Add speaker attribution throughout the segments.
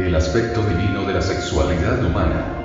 Speaker 1: El aspecto divino de la sexualidad humana.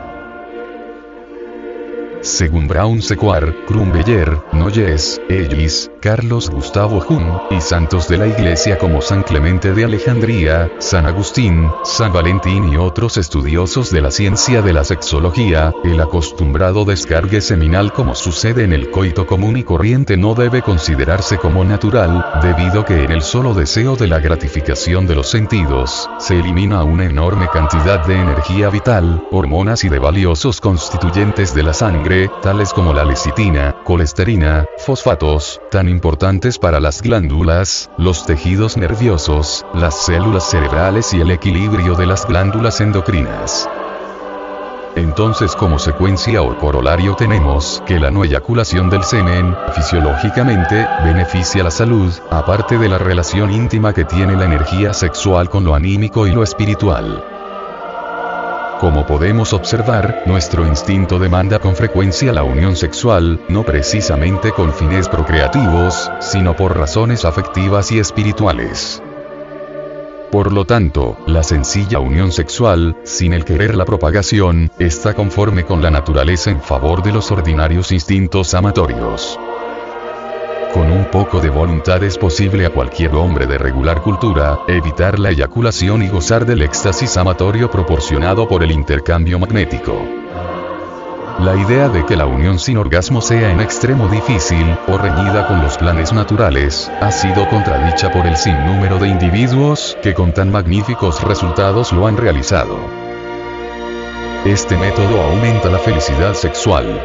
Speaker 2: Según Brown Sequard, Krumbeyer, Noyes, Ellis, Carlos Gustavo Jun, y santos de la Iglesia como San Clemente de Alejandría, San Agustín, San Valentín y otros estudiosos de la ciencia de la sexología, el acostumbrado descargue seminal como sucede en el coito común y corriente no debe considerarse como natural, debido que en el solo deseo de la gratificación de los sentidos, se elimina una enorme cantidad de energía vital, hormonas y de valiosos constituyentes de la sangre, tales como la lecitina, colesterina, fosfatos, tan importantes para las glándulas, los tejidos nerviosos, las células cerebrales y el equilibrio de las glándulas endocrinas. Entonces como secuencia o corolario tenemos que la no eyaculación del semen, fisiológicamente, beneficia la salud, aparte de la relación íntima que tiene la energía sexual con lo anímico y lo espiritual. Como podemos observar, nuestro instinto demanda con frecuencia la unión sexual, no precisamente con fines procreativos, sino por razones afectivas y espirituales. Por lo tanto, la sencilla unión sexual, sin el querer la propagación, está conforme con la naturaleza en favor de los ordinarios instintos amatorios. Con un poco de voluntad es posible a cualquier hombre de regular cultura, evitar la eyaculación y gozar del éxtasis amatorio proporcionado por el intercambio magnético. La idea de que la unión sin orgasmo sea en extremo difícil, o reñida con los planes naturales, ha sido contradicha por el sinnúmero de individuos que con tan magníficos resultados lo han realizado. Este método aumenta la felicidad sexual,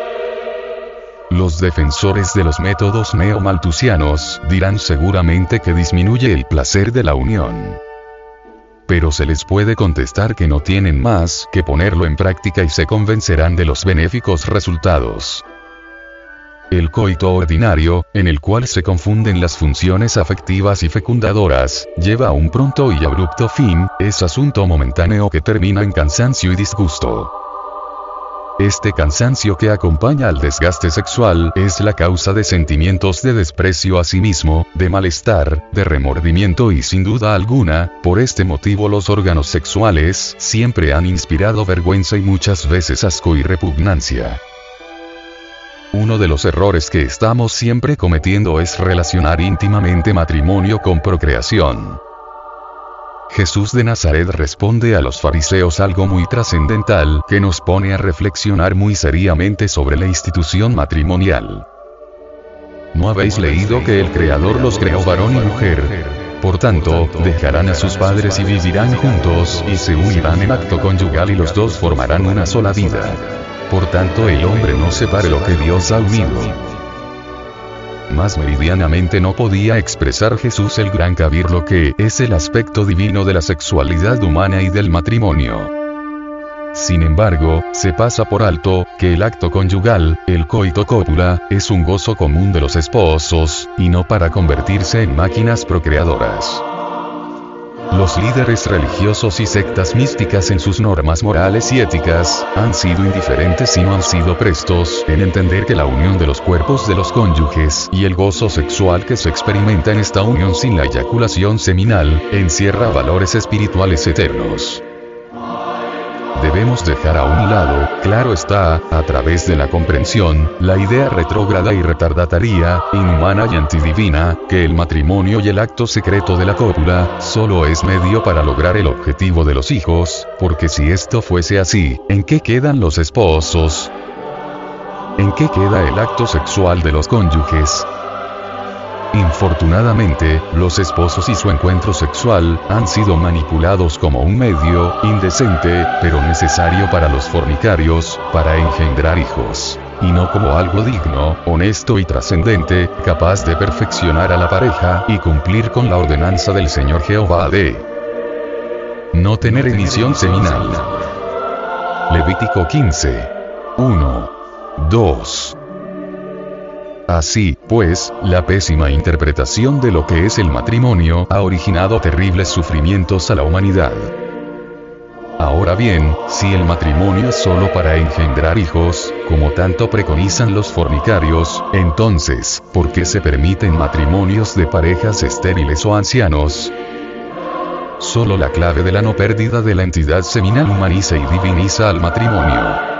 Speaker 2: los defensores de los métodos neomaltusianos dirán seguramente que disminuye el placer de la unión. Pero se les puede contestar que no tienen más que ponerlo en práctica y se convencerán de los benéficos resultados. El coito ordinario, en el cual se confunden las funciones afectivas y fecundadoras, lleva a un pronto y abrupto fin, es asunto momentáneo que termina en cansancio y disgusto. Este cansancio que acompaña al desgaste sexual es la causa de sentimientos de desprecio a sí mismo, de malestar, de remordimiento y sin duda alguna, por este motivo los órganos sexuales siempre han inspirado vergüenza y muchas veces asco y repugnancia. Uno de los errores que estamos siempre cometiendo es relacionar íntimamente matrimonio con procreación. Jesús de Nazaret responde a los fariseos algo muy trascendental que nos pone a reflexionar muy seriamente sobre la institución matrimonial. ¿No habéis leído que el Creador los creó varón y mujer? Por tanto, dejarán a sus padres y vivirán juntos, y se unirán en acto conyugal y los dos formarán una sola vida. Por tanto el hombre no separe lo que Dios ha unido más meridianamente no podía expresar Jesús el gran lo que es el aspecto divino de la sexualidad humana y del matrimonio. Sin embargo, se pasa por alto, que el acto conyugal, el coito cópula, es un gozo común de los esposos, y no para convertirse en máquinas procreadoras. Los líderes religiosos y sectas místicas en sus normas morales y éticas, han sido indiferentes y no han sido prestos en entender que la unión de los cuerpos de los cónyuges y el gozo sexual que se experimenta en esta unión sin la eyaculación seminal, encierra valores espirituales eternos debemos dejar a un lado, claro está, a través de la comprensión, la idea retrógrada y retardataria, inhumana y antidivina, que el matrimonio y el acto secreto de la cópula, solo es medio para lograr el objetivo de los hijos, porque si esto fuese así, ¿en qué quedan los esposos? ¿En qué queda el acto sexual de los cónyuges? Infortunadamente, los esposos y su encuentro sexual han sido manipulados como un medio indecente, pero necesario para los fornicarios, para engendrar hijos. Y no como algo digno, honesto y trascendente, capaz de perfeccionar a la pareja y cumplir con la ordenanza del Señor Jehová de no tener emisión seminal. Levítico 15. 1. 2. Así, pues, la pésima interpretación de lo que es el matrimonio ha originado terribles sufrimientos a la humanidad. Ahora bien, si el matrimonio es solo para engendrar hijos, como tanto preconizan los fornicarios, entonces, ¿por qué se permiten matrimonios de parejas estériles o ancianos? Solo la clave de la no pérdida de la entidad seminal humaniza y diviniza al matrimonio.